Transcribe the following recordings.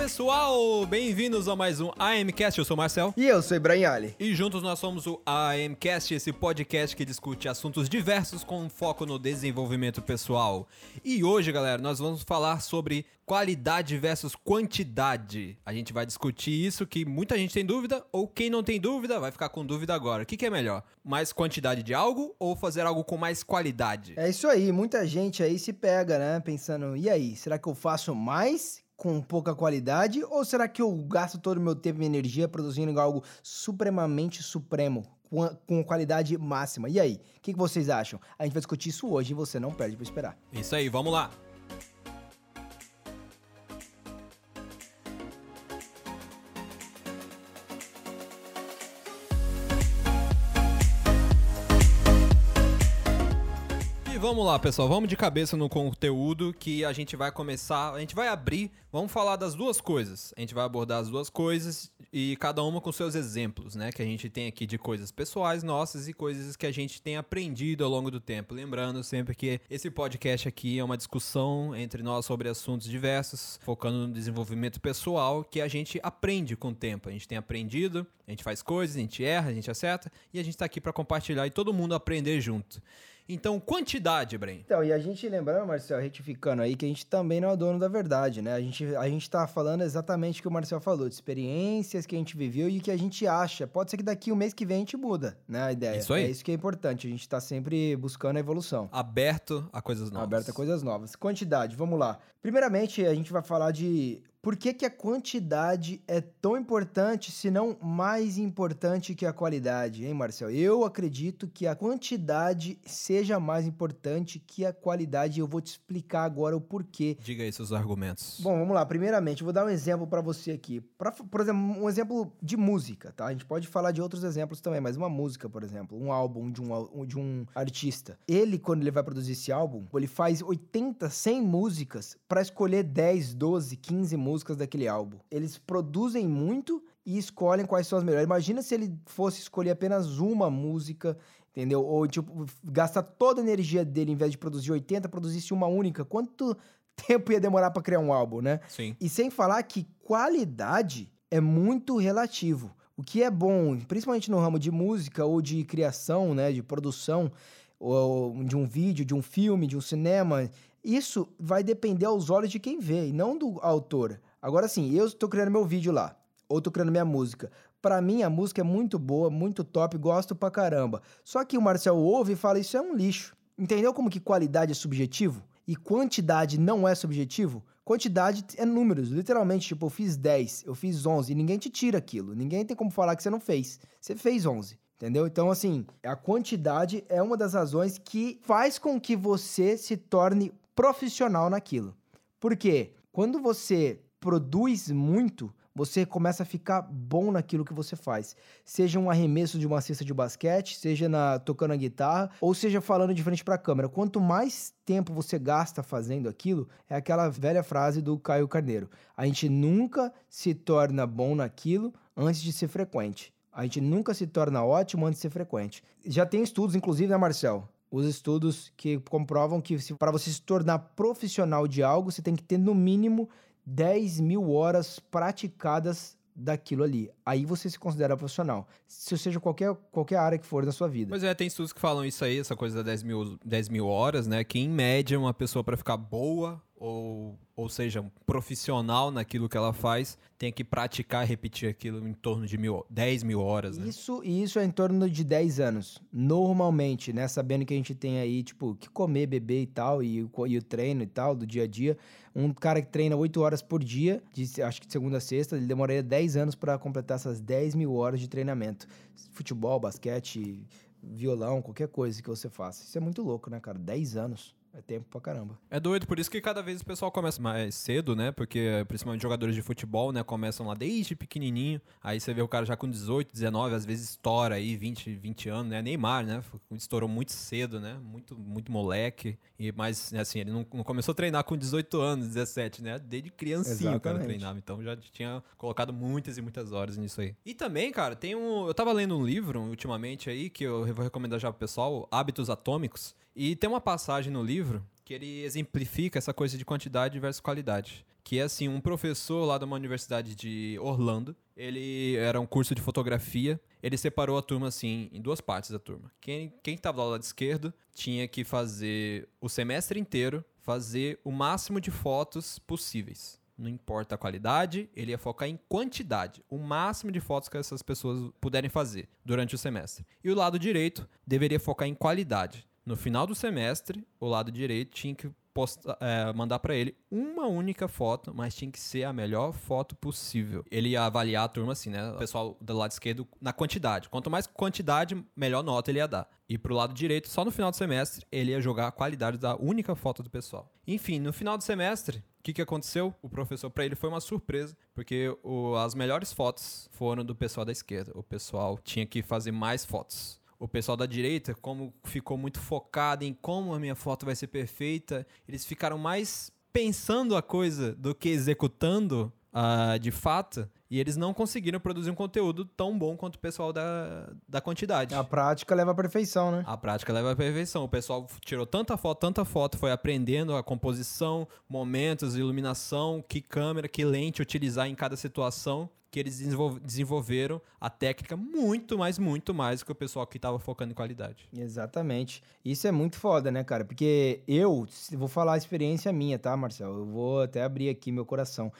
pessoal, bem-vindos a mais um AMcast. Eu sou o Marcel. E eu sou Ibrahim Ali. E juntos nós somos o AMcast, esse podcast que discute assuntos diversos com foco no desenvolvimento pessoal. E hoje, galera, nós vamos falar sobre qualidade versus quantidade. A gente vai discutir isso que muita gente tem dúvida ou quem não tem dúvida vai ficar com dúvida agora. O que, que é melhor? Mais quantidade de algo ou fazer algo com mais qualidade? É isso aí, muita gente aí se pega, né? Pensando, e aí, será que eu faço mais com pouca qualidade ou será que eu gasto todo o meu tempo e energia produzindo algo supremamente supremo? Com, com qualidade máxima. E aí, o que, que vocês acham? A gente vai discutir isso hoje e você não perde pra esperar. Isso aí, vamos lá. Vamos lá, pessoal, vamos de cabeça no conteúdo que a gente vai começar, a gente vai abrir, vamos falar das duas coisas. A gente vai abordar as duas coisas e cada uma com seus exemplos, né, que a gente tem aqui de coisas pessoais nossas e coisas que a gente tem aprendido ao longo do tempo. Lembrando sempre que esse podcast aqui é uma discussão entre nós sobre assuntos diversos, focando no desenvolvimento pessoal que a gente aprende com o tempo. A gente tem aprendido, a gente faz coisas, a gente erra, a gente acerta e a gente tá aqui para compartilhar e todo mundo aprender junto. Então, quantidade, Bren. Então, e a gente lembrando, Marcel, retificando aí, que a gente também não é dono da verdade, né? A gente, a gente tá falando exatamente o que o Marcel falou, de experiências que a gente viveu e que a gente acha. Pode ser que daqui um mês que vem a gente muda, né? A ideia. Isso aí. É isso que é importante, a gente tá sempre buscando a evolução. Aberto a coisas novas. Aberta a coisas novas. Quantidade, vamos lá. Primeiramente, a gente vai falar de por que, que a quantidade é tão importante, se não mais importante que a qualidade, hein, Marcel? Eu acredito que a quantidade seja mais importante que a qualidade e eu vou te explicar agora o porquê. Diga aí seus argumentos. Bom, vamos lá. Primeiramente, vou dar um exemplo para você aqui. Pra, por exemplo, um exemplo de música, tá? A gente pode falar de outros exemplos também, mas uma música, por exemplo, um álbum de um, de um artista. Ele, quando ele vai produzir esse álbum, ele faz 80, 100 músicas para escolher 10, 12, 15 músicas daquele álbum. Eles produzem muito e escolhem quais são as melhores. Imagina se ele fosse escolher apenas uma música, entendeu? Ou, tipo, gastar toda a energia dele, em vez de produzir 80, produzisse uma única. Quanto tempo ia demorar para criar um álbum, né? Sim. E sem falar que qualidade é muito relativo. O que é bom, principalmente no ramo de música ou de criação, né, de produção, ou de um vídeo, de um filme, de um cinema, isso vai depender aos olhos de quem vê e não do autor. Agora sim, eu estou criando meu vídeo lá, ou estou criando minha música. Pra mim, a música é muito boa, muito top, gosto pra caramba. Só que o Marcel ouve e fala: Isso é um lixo. Entendeu como que qualidade é subjetivo? E quantidade não é subjetivo? Quantidade é números, literalmente. Tipo, eu fiz 10, eu fiz 11, e ninguém te tira aquilo. Ninguém tem como falar que você não fez. Você fez 11. Entendeu? Então, assim, a quantidade é uma das razões que faz com que você se torne profissional naquilo. Por quê? Quando você produz muito, você começa a ficar bom naquilo que você faz. Seja um arremesso de uma cesta de basquete, seja na, tocando a guitarra, ou seja falando de frente para a câmera. Quanto mais tempo você gasta fazendo aquilo, é aquela velha frase do Caio Carneiro. A gente nunca se torna bom naquilo antes de ser frequente. A gente nunca se torna ótimo antes de ser frequente. Já tem estudos, inclusive, né, Marcel? Os estudos que comprovam que para você se tornar profissional de algo, você tem que ter no mínimo 10 mil horas praticadas daquilo ali. Aí você se considera profissional. Se seja qualquer, qualquer área que for da sua vida. Pois é, tem estudos que falam isso aí, essa coisa das 10 mil, 10 mil horas, né? Que em média uma pessoa para ficar boa, ou, ou seja, um profissional naquilo que ela faz, tem que praticar repetir aquilo em torno de mil, 10 mil horas, né? Isso, isso é em torno de 10 anos. Normalmente, né? Sabendo que a gente tem aí, tipo, que comer, beber e tal, e, e o treino e tal, do dia a dia. Um cara que treina 8 horas por dia, de, acho que de segunda a sexta, ele demoraria 10 anos para completar essas 10 mil horas de treinamento. Futebol, basquete, violão, qualquer coisa que você faça. Isso é muito louco, né, cara? 10 anos. É tempo pra caramba. É doido, por isso que cada vez o pessoal começa mais cedo, né? Porque principalmente jogadores de futebol, né? Começam lá desde pequenininho. Aí você vê o cara já com 18, 19, às vezes estoura aí 20, 20 anos, né? Neymar, né? Estourou muito cedo, né? Muito, muito moleque. E, mas, assim, ele não, não começou a treinar com 18 anos, 17, né? Desde criancinho o cara treinava. Então já tinha colocado muitas e muitas horas nisso aí. E também, cara, tem um... Eu tava lendo um livro ultimamente aí, que eu vou recomendar já pro pessoal, Hábitos Atômicos. E tem uma passagem no livro que ele exemplifica essa coisa de quantidade versus qualidade. Que é assim, um professor lá de uma universidade de Orlando, ele era um curso de fotografia, ele separou a turma assim em duas partes da turma. Quem quem estava do lado esquerdo tinha que fazer o semestre inteiro fazer o máximo de fotos possíveis. Não importa a qualidade, ele ia focar em quantidade, o máximo de fotos que essas pessoas puderem fazer durante o semestre. E o lado direito deveria focar em qualidade. No final do semestre, o lado direito tinha que é, mandar para ele uma única foto, mas tinha que ser a melhor foto possível. Ele ia avaliar a turma assim, né? O pessoal do lado esquerdo na quantidade. Quanto mais quantidade, melhor nota ele ia dar. E pro lado direito, só no final do semestre, ele ia jogar a qualidade da única foto do pessoal. Enfim, no final do semestre, o que, que aconteceu? O professor, para ele, foi uma surpresa, porque o, as melhores fotos foram do pessoal da esquerda. O pessoal tinha que fazer mais fotos o pessoal da direita, como ficou muito focado em como a minha foto vai ser perfeita, eles ficaram mais pensando a coisa do que executando uh, de fato. E eles não conseguiram produzir um conteúdo tão bom quanto o pessoal da, da quantidade. A prática leva à perfeição, né? A prática leva à perfeição. O pessoal tirou tanta foto, tanta foto, foi aprendendo a composição, momentos, iluminação, que câmera, que lente utilizar em cada situação que eles desenvolveram a técnica muito mais, muito mais do que o pessoal que estava focando em qualidade. Exatamente. Isso é muito foda, né, cara? Porque eu, vou falar a experiência minha, tá, Marcel? Eu vou até abrir aqui meu coração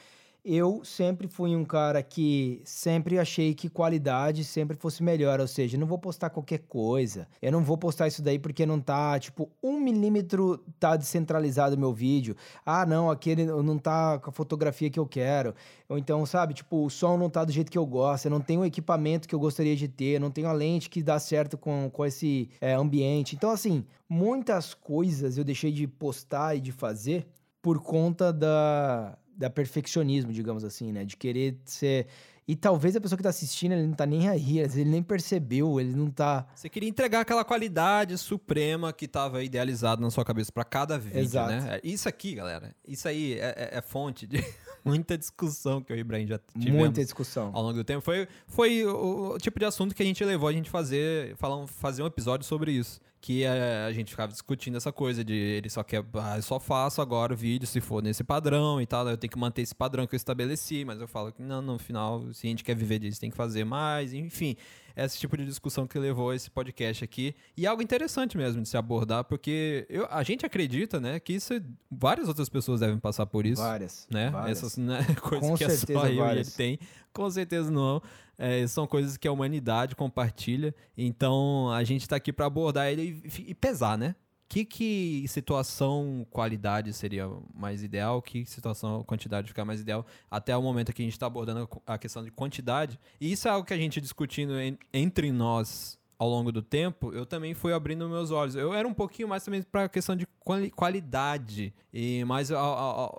eu sempre fui um cara que sempre achei que qualidade sempre fosse melhor, ou seja, não vou postar qualquer coisa, eu não vou postar isso daí porque não tá, tipo, um milímetro tá descentralizado o meu vídeo, ah, não, aquele não tá com a fotografia que eu quero, ou então, sabe, tipo, o som não tá do jeito que eu gosto, eu não tenho o equipamento que eu gostaria de ter, não tenho a lente que dá certo com, com esse é, ambiente, então, assim, muitas coisas eu deixei de postar e de fazer por conta da da perfeccionismo, digamos assim, né? De querer ser. E talvez a pessoa que tá assistindo, ele não tá nem aí, ele nem percebeu, ele não tá. Você queria entregar aquela qualidade suprema que tava idealizado na sua cabeça para cada vídeo, Exato. né? Isso aqui, galera, isso aí é, é, é fonte de muita discussão que eu e o Ibrahim já tivemos. Muita discussão. Ao longo do tempo. Foi, foi o, o tipo de assunto que a gente levou a gente fazer, falar, fazer um episódio sobre isso que a, a, gente ficava discutindo essa coisa de ele só quer, ah, eu só faço agora o vídeo se for nesse padrão e tal, eu tenho que manter esse padrão que eu estabeleci, mas eu falo que não, no final, se a gente quer viver disso, tem que fazer mais, enfim, esse tipo de discussão que levou esse podcast aqui, e é algo interessante mesmo de se abordar, porque eu, a gente acredita, né, que isso, várias outras pessoas devem passar por isso. Várias. Né? Várias. Essas né, coisas Com que é só eu várias. e ele tem, com certeza não. É, são coisas que a humanidade compartilha. Então a gente está aqui para abordar ele e, e pesar, né? Que, que situação qualidade seria mais ideal? Que situação quantidade ficar mais ideal? Até o momento que a gente está abordando a questão de quantidade. E isso é algo que a gente discutindo en, entre nós ao longo do tempo, eu também fui abrindo meus olhos. Eu era um pouquinho mais também para a questão de quali qualidade. E mas eu,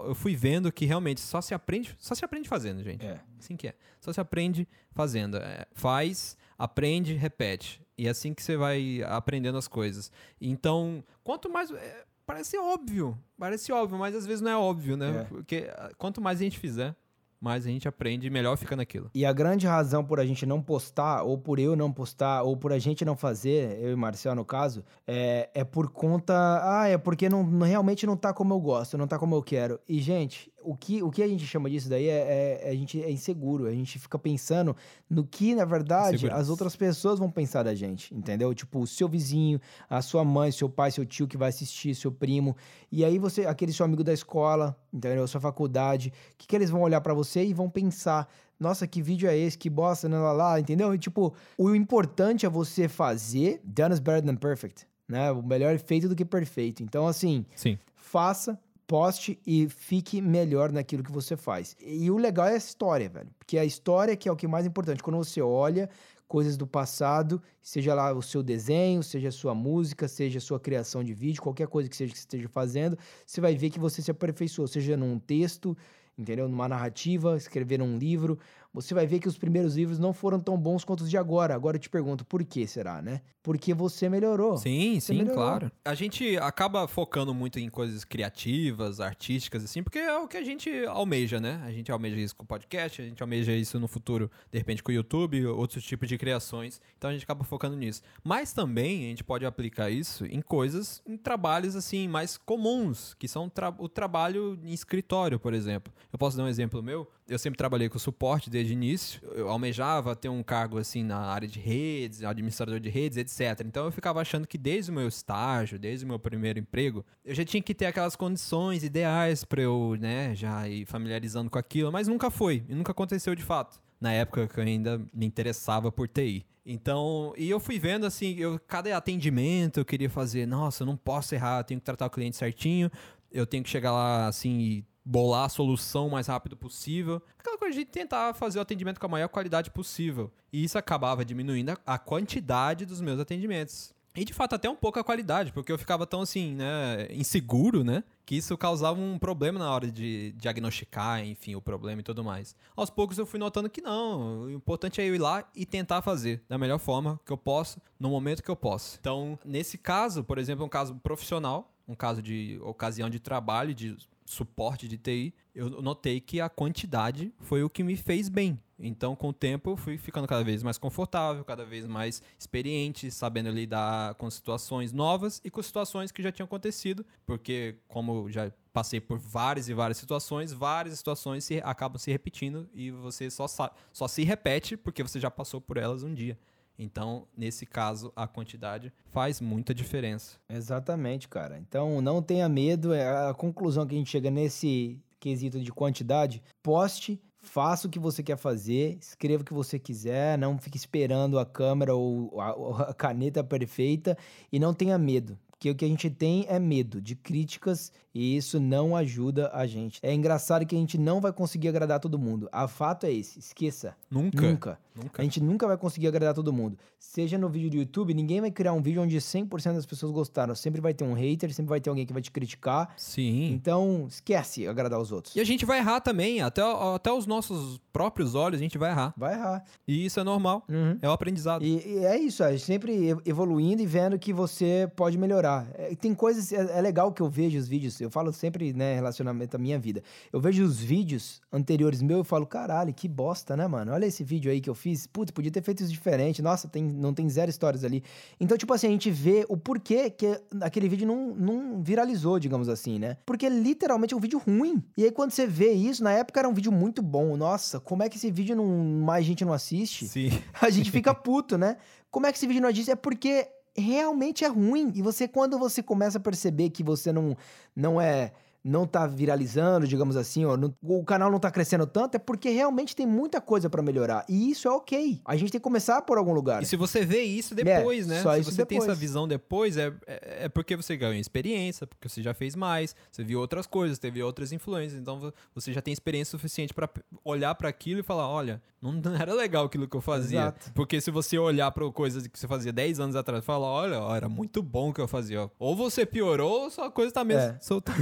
eu, fui vendo que realmente só se aprende, só se aprende fazendo, gente. É. Assim que é. Só se aprende fazendo. É, faz, aprende, repete. E é assim que você vai aprendendo as coisas. Então, quanto mais é, parece óbvio, parece óbvio, mas às vezes não é óbvio, né? É. Porque ah, quanto mais a gente fizer, mais a gente aprende e melhor fica naquilo. E a grande razão por a gente não postar, ou por eu não postar, ou por a gente não fazer, eu e Marcel no caso, é, é por conta. Ah, é porque não, realmente não tá como eu gosto, não tá como eu quero. E, gente, o que, o que a gente chama disso daí é, é, é, a gente é inseguro. A gente fica pensando no que, na verdade, as outras pessoas vão pensar da gente, entendeu? Tipo, o seu vizinho, a sua mãe, seu pai, seu tio que vai assistir, seu primo. E aí você, aquele seu amigo da escola, entendeu? Sua faculdade, o que, que eles vão olhar para você e vão pensar. Nossa, que vídeo é esse? Que bosta, né? Lá, lá, entendeu? E, tipo, o importante é você fazer done is better than perfect, né? O melhor é feito do que perfeito. Então, assim, Sim. faça, poste e fique melhor naquilo que você faz. E o legal é a história, velho. Porque a história que é o que é mais importante. Quando você olha coisas do passado, seja lá o seu desenho, seja a sua música, seja a sua criação de vídeo, qualquer coisa que seja que você esteja fazendo, você vai ver que você se aperfeiçoou, seja num texto, entendeu? Numa narrativa, escrever um livro, você vai ver que os primeiros livros não foram tão bons quanto os de agora. Agora eu te pergunto, por que será, né? Porque você melhorou. Sim, Você sim, melhorou. claro. A gente acaba focando muito em coisas criativas, artísticas, assim, porque é o que a gente almeja, né? A gente almeja isso com o podcast, a gente almeja isso no futuro, de repente, com o YouTube, outros tipos de criações. Então a gente acaba focando nisso. Mas também a gente pode aplicar isso em coisas, em trabalhos, assim, mais comuns, que são tra- o trabalho em escritório, por exemplo. Eu posso dar um exemplo meu? Eu sempre trabalhei com suporte desde o início. Eu almejava ter um cargo assim na área de redes, administrador de redes, etc. Então eu ficava achando que desde o meu estágio, desde o meu primeiro emprego, eu já tinha que ter aquelas condições ideais para eu, né, já ir familiarizando com aquilo, mas nunca foi, e nunca aconteceu de fato. Na época que eu ainda me interessava por TI. Então, e eu fui vendo assim, eu cada atendimento eu queria fazer, nossa, eu não posso errar, eu tenho que tratar o cliente certinho, eu tenho que chegar lá assim e bolar a solução o mais rápido possível. Aquela coisa de tentar fazer o atendimento com a maior qualidade possível. E isso acabava diminuindo a- quantidade dos meus atendimentos. E de fato até um pouco a qualidade, porque eu ficava tão assim, né, inseguro, né, que isso causava um problema na hora de diagnosticar, enfim, o problema e tudo mais. Aos poucos eu fui notando que não, o importante é eu ir lá e tentar fazer da melhor forma que eu posso, no momento que eu posso. Então, nesse caso, por exemplo, um caso profissional, um caso de ocasião de trabalho, de suporte de TI, eu notei que a quantidade foi o que me fez bem. Então, com o tempo, eu fui ficando cada vez mais confortável, cada vez mais experiente, sabendo lidar com situações novas e com situações que já tinham acontecido, porque como já passei por várias e várias situações, várias situações se, acabam se repetindo e você só, sa- só se repete porque você já passou por elas um dia. Então, nesse caso, a quantidade faz muita diferença. Exatamente, cara. Então não tenha medo. É a conclusão que a gente chega nesse quesito de quantidade. Poste, faça o que você quer fazer, escreva o que você quiser, não fique esperando a câmera ou a, ou a caneta perfeita e não tenha medo. Porque o que a gente tem é medo de críticas e isso não ajuda a gente. É engraçado que a gente não vai conseguir agradar todo mundo. A fato é esse, esqueça. Nunca. Nunca. Nunca. A gente nunca vai conseguir agradar todo mundo. Seja no vídeo do YouTube, ninguém vai criar um vídeo onde 100% das pessoas gostaram. Sempre vai ter um hater, sempre vai ter alguém que vai te criticar. Sim. Então, esquece agradar os outros. E a gente vai errar também, até, até os nossos próprios olhos a gente vai errar. Vai errar. E isso é normal, Uhum. é o aprendizado. E, e é isso, é sempre ev- evoluindo e vendo que você pode melhorar. É, tem coisas, é, é legal que eu vejo os vídeos, eu falo sempre, né, relacionamento à minha vida. Eu vejo os vídeos anteriores meus e falo, caralho, que bosta, né, mano? Olha esse vídeo aí que eu fiz. Putz, podia ter feito isso diferente. Nossa, tem, não tem zero histórias ali. Então, tipo assim, a gente vê o porquê que aquele vídeo não, não viralizou, digamos assim, né? Porque literalmente é um vídeo ruim. E aí, quando você vê isso, na época era um vídeo muito bom. Nossa, como é que esse vídeo não, mais gente não assiste? Sim. a gente fica puto, né? Como é que esse vídeo não existe? É porque realmente é ruim. E você, quando você começa a perceber que você não, não é. Não tá viralizando, digamos assim, ó, não- o canal não tá crescendo tanto, é porque realmente tem muita coisa pra melhorar. E isso é ok. A gente tem que começar por algum lugar. E se você vê isso depois, né? só Se isso você tem essa depois. visão depois, é, é, é porque você ganhou experiência, porque você já fez mais, você viu outras coisas, teve outras influências. Então vo- você já tem experiência suficiente pra p- olhar pra aquilo e falar: olha, não era legal aquilo que eu fazia. Exato. Porque se você olhar pra coisas que você fazia 10 anos atrás e falar: olha, ó, era muito bom o que eu fazia. ó. Ou você piorou, ou sua coisa tá mesmo. É. só tá-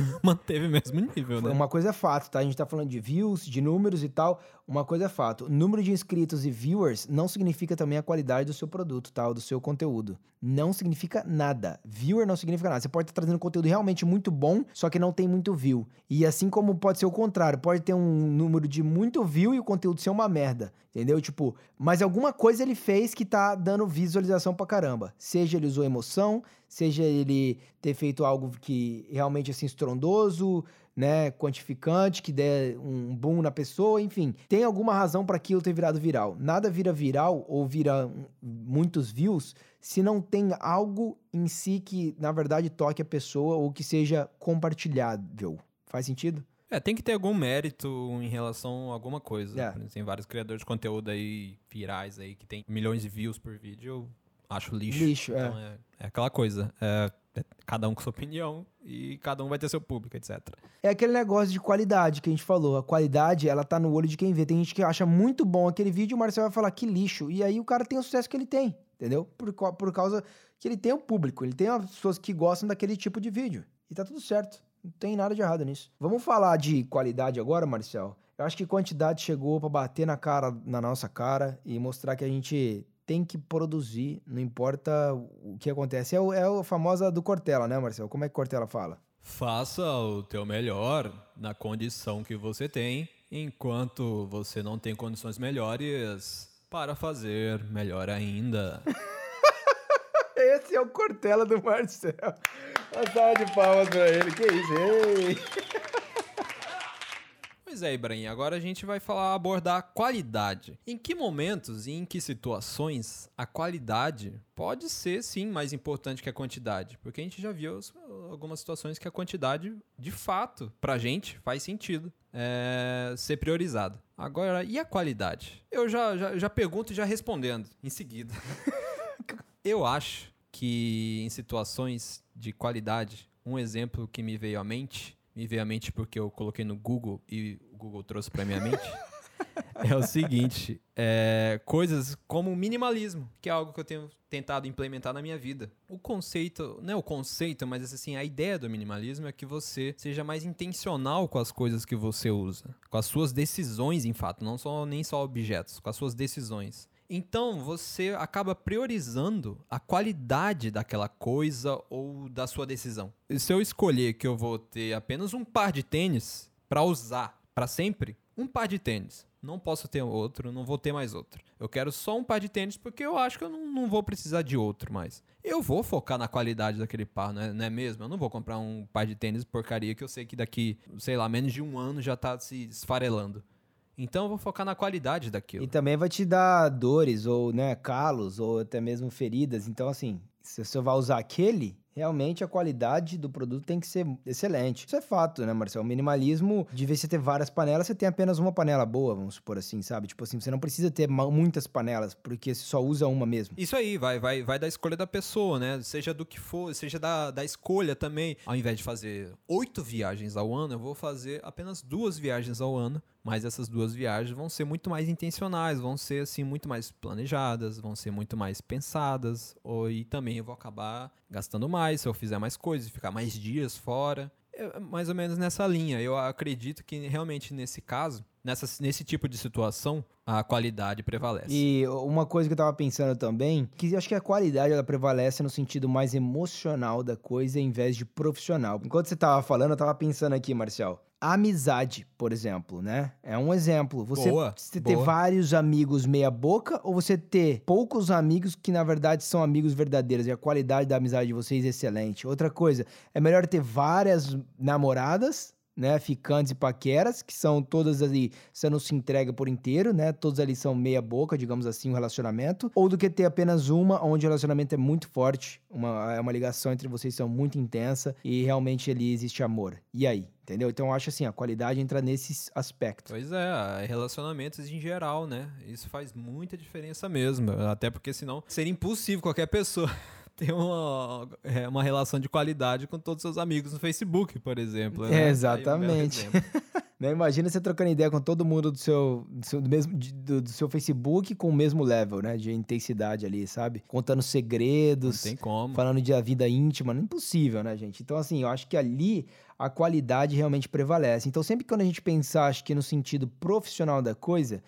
manteve o mesmo nível, né? Uma coisa é fato, tá? A gente tá falando de views, de números e tal. Uma coisa é fato. O número de inscritos e viewers não significa também a qualidade do seu produto, tá? Ou do seu conteúdo. Não significa nada. Viewer não significa nada. Você pode estar trazendo conteúdo realmente muito bom, só que não tem muito view. E assim como pode ser o contrário, pode ter um número de muito view e o conteúdo ser uma merda. Entendeu? Tipo, mas alguma coisa ele fez que tá dando visualização pra caramba. Seja ele usou emoção, seja ele ter feito algo que realmente assim estrondoso, né, quantificante, que dê um boom na pessoa, enfim. Tem alguma razão para aquilo ter virado viral. Nada vira viral ou vira muitos views se não tem algo em si que, na verdade, toque a pessoa ou que seja compartilhável. Faz sentido? É, tem que ter algum mérito em relação a alguma coisa. É. Tem vários criadores de conteúdo aí, virais aí, que tem milhões de views por vídeo, eu acho lixo. Lixo, é. Então é, é aquela coisa. É, é cada um com sua opinião e cada um vai ter seu público, etc. É aquele negócio de qualidade que a gente falou. A qualidade, ela tá no olho de quem vê. Tem gente que acha muito bom aquele vídeo o Marcel vai falar que lixo. E aí o cara tem o sucesso que ele tem, entendeu? Por, por causa que ele tem o público, ele tem as pessoas que gostam daquele tipo de vídeo. E tá tudo certo. Não tem nada de errado nisso. Vamos falar de qualidade agora, Marcel? Eu acho que quantidade chegou para bater na cara, na nossa cara e mostrar que a gente tem que produzir, não importa o que acontece. É, o, é a famosa do Cortella, né, Marcelo? Como é que Cortella fala? Faça o teu melhor na condição que você tem, enquanto você não tem condições melhores para fazer melhor ainda. Esse é o Cortella do Marcel. Uma salva de palmas pra ele. Que isso? Ei. Pois é, Ibrahim, agora a gente vai falar abordar a qualidade. Em que momentos e em que situações a qualidade pode ser sim mais importante que a quantidade? Porque a gente já viu algumas situações que a quantidade, de fato, pra gente faz sentido é, ser priorizada. Agora, e a qualidade? Eu já, já, já pergunto já respondendo em seguida. Eu acho que em situações de qualidade, um exemplo que me veio à mente, me veio à mente porque eu coloquei no Google e o Google trouxe para minha mente, é o seguinte: é, coisas como minimalismo, que é algo que eu tenho tentado implementar na minha vida. O conceito, não é o conceito, mas assim, a ideia do minimalismo é que você seja mais intencional com as coisas que você usa, com as suas decisões, em fato, não só nem só objetos, com as suas decisões. Então você acaba priorizando a qualidade daquela coisa ou da sua decisão. E se eu escolher que eu vou ter apenas um par de tênis para usar para sempre, um par de tênis. Não posso ter outro, não vou ter mais outro. Eu quero só um par de tênis porque eu acho que eu não, não vou precisar de outro mais. Eu vou focar na qualidade daquele par, não é, não é, mesmo? Eu não vou comprar um par de tênis porcaria que eu sei que daqui, sei lá, menos de um ano já tá se esfarelando. Então eu vou focar na qualidade daquilo. E também vai te dar dores, ou né, calos, ou até mesmo feridas. Então, assim, se você vai usar aquele, realmente a qualidade do produto tem que ser excelente. Isso é fato, né, Marcelo? O minimalismo, de vez você ter várias panelas, você tem apenas uma panela boa, vamos supor assim, sabe? Tipo assim, você não precisa ter muitas panelas, porque você só usa uma mesmo. Isso aí, vai, vai, vai da escolha da pessoa, né? Seja do que for, seja da, da escolha também. Ao invés de fazer oito viagens ao ano, eu vou fazer apenas duas viagens ao ano mas essas duas viagens vão ser muito mais intencionais, vão ser assim muito mais planejadas, vão ser muito mais pensadas, ou, e também eu vou acabar gastando mais se eu fizer mais coisas, ficar mais dias fora. É mais ou menos nessa linha. Eu acredito que realmente nesse caso, nessa, nesse tipo de situação, a qualidade prevalece. E uma coisa que eu tava pensando também, que acho que a qualidade ela prevalece no sentido mais emocional da coisa em vez de profissional. Enquanto você tava falando, eu tava pensando aqui, Marcial amizade, por exemplo, né? É um exemplo. Você, boa, você ter vários amigos meia boca ou você ter poucos amigos que na verdade são amigos verdadeiros e a qualidade da amizade de vocês é excelente. Outra coisa, é melhor ter várias namoradas né, ficantes e paqueras, que são todas ali, você não se entrega por inteiro, né, todas ali são meia boca, digamos assim, um relacionamento, ou do que ter apenas uma, onde o relacionamento é muito forte, uma, é uma ligação entre vocês são muito intensa e realmente ali existe amor. E aí? Entendeu? Então eu acho assim, a qualidade entra nesses aspectos. Pois é, relacionamentos em geral, né? Isso faz muita diferença mesmo. Até porque senão seria impossível qualquer pessoa ter uma, é, uma relação de qualidade com todos os seus amigos no Facebook, por exemplo. Né? É, exatamente. né? Imagina você trocando ideia com todo mundo do seu, do seu, do mesmo, do, do, seu Facebook com o mesmo level, né? De intensidade ali, sabe? Contando segredos. Não tem como. Falando de a vida íntima. Não é impossível, né, gente? Então, assim, eu acho que ali a qualidade realmente prevalece. Então, sempre que a gente pensar, acho que no sentido profissional da coisa,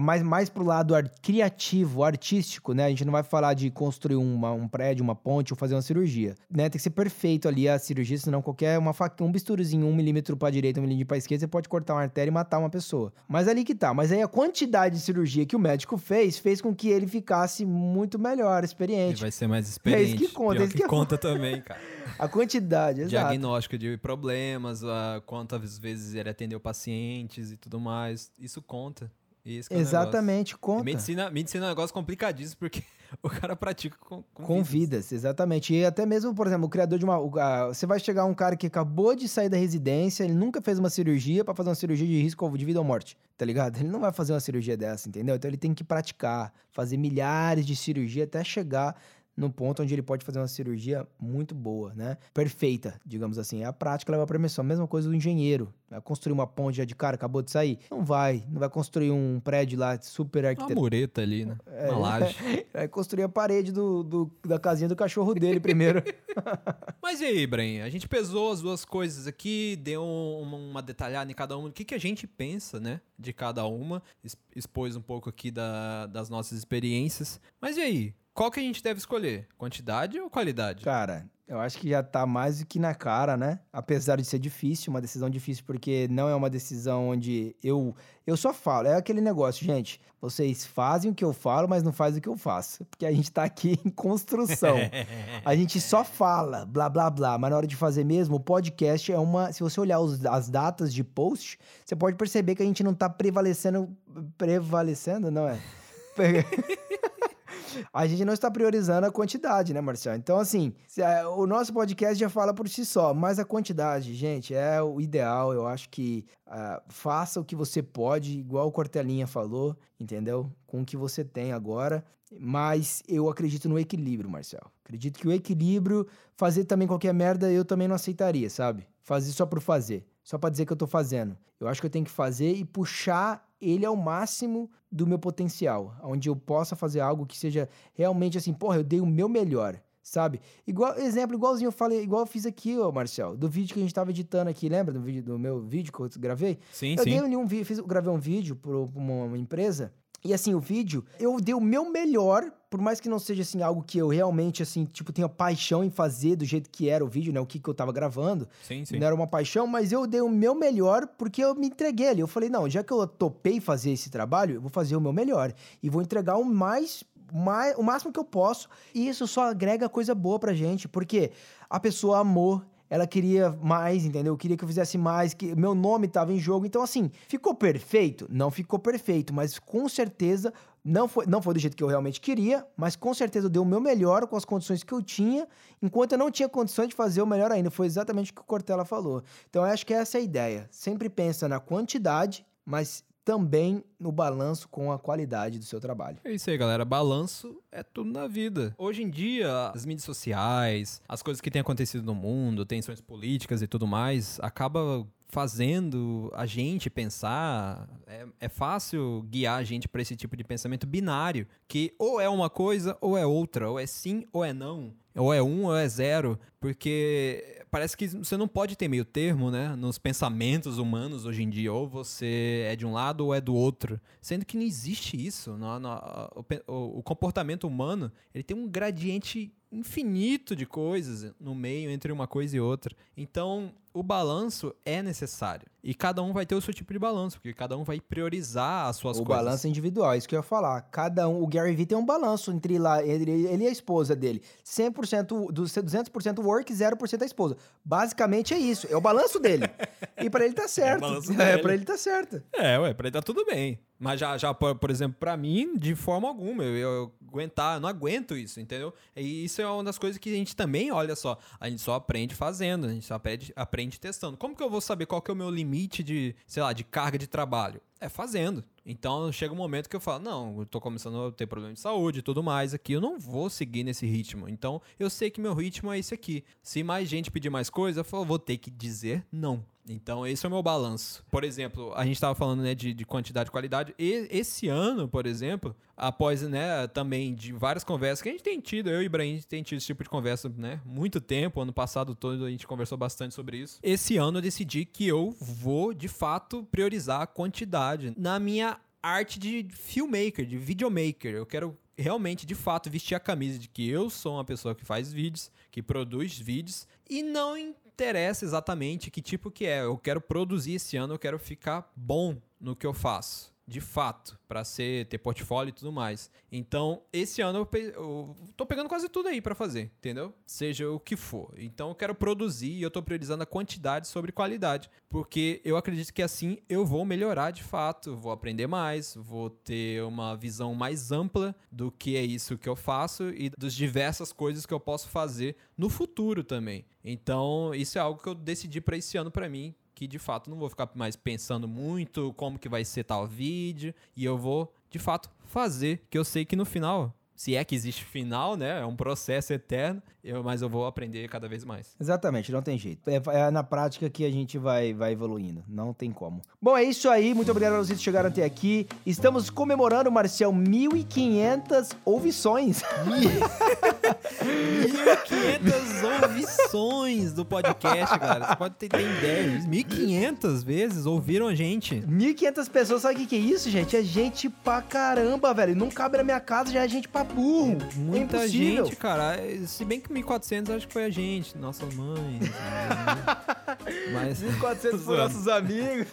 mais, mais pro lado art, criativo, artístico, né? A gente não vai falar de construir uma, um prédio, uma ponte ou fazer uma cirurgia, né? Tem que ser perfeito ali a cirurgia, senão qualquer uma faca, um bisturuzinho, um milímetro pra direita, um milímetro pra esquerda, você pode cortar uma artéria e matar uma pessoa. Mas ali que tá. Mas aí a quantidade de cirurgia que o médico fez, fez com que ele ficasse muito melhor, experiente. Ele vai ser mais experiente. É isso que conta. Pior é isso que, que conta também, cara. A quantidade, exato. Diagnóstico de problemas, a quantas vezes ele atendeu pacientes e tudo mais. Isso conta. Isso é exatamente, conta. Medicina, medicina é um negócio complicadíssimo porque o cara pratica com, com, com vidas. vidas. Exatamente. E até mesmo, por exemplo, o criador de uma. você vai chegar um cara que acabou de sair da residência, ele nunca fez uma cirurgia para fazer uma cirurgia de risco de vida ou morte, tá ligado? Ele não vai fazer uma cirurgia dessa, entendeu? Então ele tem que praticar, fazer milhares de cirurgias até chegar num ponto onde ele pode fazer uma cirurgia muito boa, né? Perfeita, digamos assim. A prática leva a permissão. Mesma coisa do engenheiro. Vai construir uma ponte já de cara, acabou de sair? Não vai. Não vai construir um prédio lá super arquiteto. Uma mureta ali, né? É, uma laje. Vai construir a parede do, do, da casinha do cachorro dele primeiro. Mas e aí, Bren? A gente pesou as duas coisas aqui, deu uma, uma detalhada em cada uma. O que, que a gente pensa, né? De cada uma. Expôs um pouco aqui da, das nossas experiências. Mas e aí? Qual que a gente deve escolher? Quantidade ou qualidade? Cara, eu acho que já tá mais do que na cara, né? Apesar de ser difícil, uma decisão difícil, porque não é uma decisão onde eu eu só falo. É aquele negócio, gente. Vocês fazem o que eu falo, mas não fazem o que eu faço. Porque a gente tá aqui em construção. a gente só fala, blá, blá, blá. Mas na hora de fazer mesmo, o podcast é uma... Se você olhar os, as datas de post, você pode perceber que a gente não tá prevalecendo... Prevalecendo? Não é? a gente não está priorizando a quantidade, né, Marcelo? Então, assim, é, o nosso podcast já fala por si só, mas a quantidade, gente, é o ideal. Eu acho que uh, faça o que você pode, igual o Cortelinha falou, entendeu? Com o que você tem agora. Mas eu acredito no equilíbrio, Marcelo. Acredito que o equilíbrio, fazer também qualquer merda, eu também não aceitaria, sabe? Fazer só por fazer. Só para dizer que eu tô fazendo. Eu acho que eu tenho que fazer e puxar ele ao máximo do meu potencial, onde eu possa fazer algo que seja realmente assim, porra, eu dei o meu melhor, sabe? Igual exemplo, igualzinho eu falei, igual eu fiz aqui, ó, Marcel, do vídeo que a gente tava editando aqui, lembra do vídeo do meu vídeo que eu gravei? Sim, eu sim. Dei um, fiz, gravei um vídeo para uma empresa e assim, o vídeo, eu dei o meu melhor, por mais que não seja assim algo que eu realmente assim, tipo, tenha paixão em fazer do jeito que era o vídeo, né, o que que eu tava gravando. Sim, sim. Não era uma paixão, mas eu dei o meu melhor porque eu me entreguei ali. Eu falei, não, já que eu topei fazer esse trabalho, eu vou fazer o meu melhor e vou entregar o mais mais, o máximo que eu posso. E isso só agrega coisa boa pra gente, porque a pessoa amou, ela queria mais, entendeu? Queria que eu fizesse mais, que meu nome estava em jogo. Então, assim, ficou perfeito? Não ficou perfeito, mas com certeza não foi, não foi do jeito que eu realmente queria, mas com certeza eu dei o meu melhor com as condições que eu tinha, enquanto eu não tinha condições de fazer o melhor ainda. Foi exatamente o que o Cortella falou. Então, eu acho que essa é a ideia. Sempre pensa na quantidade, mas também no balanço com a qualidade do seu trabalho. É isso aí, galera. Balanço é tudo na vida. Hoje em dia, as mídias sociais, as coisas que têm acontecido no mundo, tensões políticas e tudo mais, acaba fazendo a gente pensar. É, é fácil guiar a gente para esse tipo de pensamento binário, que ou é uma coisa ou é outra, ou é sim ou é não, ou é um ou é zero, porque parece que você não pode ter meio termo, né? Nos pensamentos humanos hoje em dia, ou você é de um lado ou é do outro, sendo que não existe isso. No, o, o comportamento humano ele tem um gradiente infinito de coisas no meio entre uma coisa e outra. Então, o balanço é necessário. E cada um vai ter o seu tipo de balanço, porque cada um vai priorizar as suas o coisas. O balanço é individual, isso que eu ia falar. Cada um, o Gary Vee tem um balanço entre lá, ele, ele e a esposa dele. 100% do 200% work, 0% a esposa. Basicamente é isso, é o balanço dele. e para ele tá certo. É, é para ele tá certo. É, ué, para ele tá tudo bem. Mas já, já por, por exemplo, para mim, de forma alguma, eu, eu aguentar, eu não aguento isso, entendeu? E isso é uma das coisas que a gente também, olha só, a gente só aprende fazendo, a gente só aprende, aprende testando. Como que eu vou saber qual que é o meu limite de, sei lá, de carga de trabalho? É fazendo. Então chega um momento que eu falo, não, eu tô começando a ter problema de saúde e tudo mais aqui, eu não vou seguir nesse ritmo. Então eu sei que meu ritmo é esse aqui. Se mais gente pedir mais coisa, eu vou ter que dizer não. Então, esse é o meu balanço. Por exemplo, a gente estava falando né, de, de, quantidade e qualidade. E esse ano, por exemplo, após né, também de várias conversas que a gente tem tido, eu e o Ibrahim tem tido esse tipo de conversa né, muito tempo. Ano passado todo a gente conversou bastante sobre isso. Esse ano eu decidi que eu vou, de fato, priorizar a quantidade na minha arte de filmmaker, de videomaker. Eu quero realmente, de fato, vestir a camisa de que eu sou uma pessoa que faz vídeos, que produz vídeos e não interessa exatamente que tipo que é. Eu quero produzir esse ano, eu quero ficar bom no que eu faço de fato, para ser ter portfólio e tudo mais. Então, esse ano eu, pe eu tô pegando quase tudo aí para fazer, entendeu? Seja o que for. Então, eu quero produzir e eu tô priorizando a quantidade sobre qualidade, porque eu acredito que assim eu vou melhorar de fato, vou aprender mais, vou ter uma visão mais ampla do que é isso que eu faço e das diversas coisas que eu posso fazer no futuro também. Então, isso é algo que eu decidi para esse ano para mim, que de fato não vou ficar mais pensando muito como que vai ser tal vídeo e eu vou de fato fazer, que eu sei que no final Se é que existe final, né? É um processo eterno, eu, mas eu vou aprender cada vez mais. Exatamente, não tem jeito. É, é na prática que a gente vai, vai evoluindo. Não tem como. Bom, é isso aí. Muito obrigado a vocês que chegaram até aqui. Estamos comemorando, Marcel, 1.500 ouvições. 1.500 ouvições do podcast, cara. Você pode ter, ter ideia. 1.500 vezes ouviram a gente. 1.500 pessoas, sabe o que, que é isso, gente? É gente pra caramba, velho. Não cabe na minha casa, já é gente pra burro. É muita é gente, cara. Se bem que 1.400 acho que foi a gente, nossas mães. Mas... 1.400 foram nossos amigos.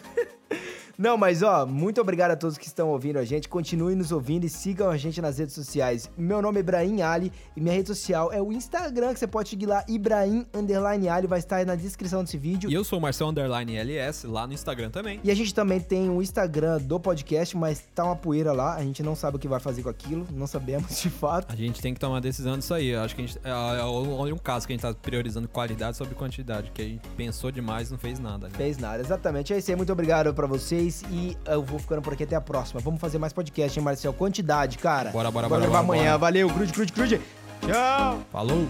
Não, mas ó, muito obrigado a todos que estão ouvindo a gente. Continuem nos ouvindo e sigam a gente nas redes sociais. Meu nome é Ibrahim Ali e minha rede social é o Instagram, que você pode seguir lá, Ibrahim Underline Ali, vai estar aí na descrição desse vídeo. E eu sou o Marcel Underline LS, lá no Instagram também. E a gente também tem o Instagram do podcast, mas tá uma poeira lá, a gente não sabe o que vai fazer com aquilo, não sabemos de fato. A gente tem que tomar decisão disso aí. Eu acho que a gente. É, é, é um caso que a gente tá priorizando qualidade sobre quantidade, que a gente pensou demais e não fez nada. Né? Fez nada, exatamente. É isso aí, muito obrigado pra vocês vocês e eu vou ficando por aqui até a próxima. Vamos fazer mais podcast, hein, Marcel? Quantidade, cara. Bora, bora, bora. Bora amanhã. Bora. Valeu, crude, crude, crude. Tchau. Falou.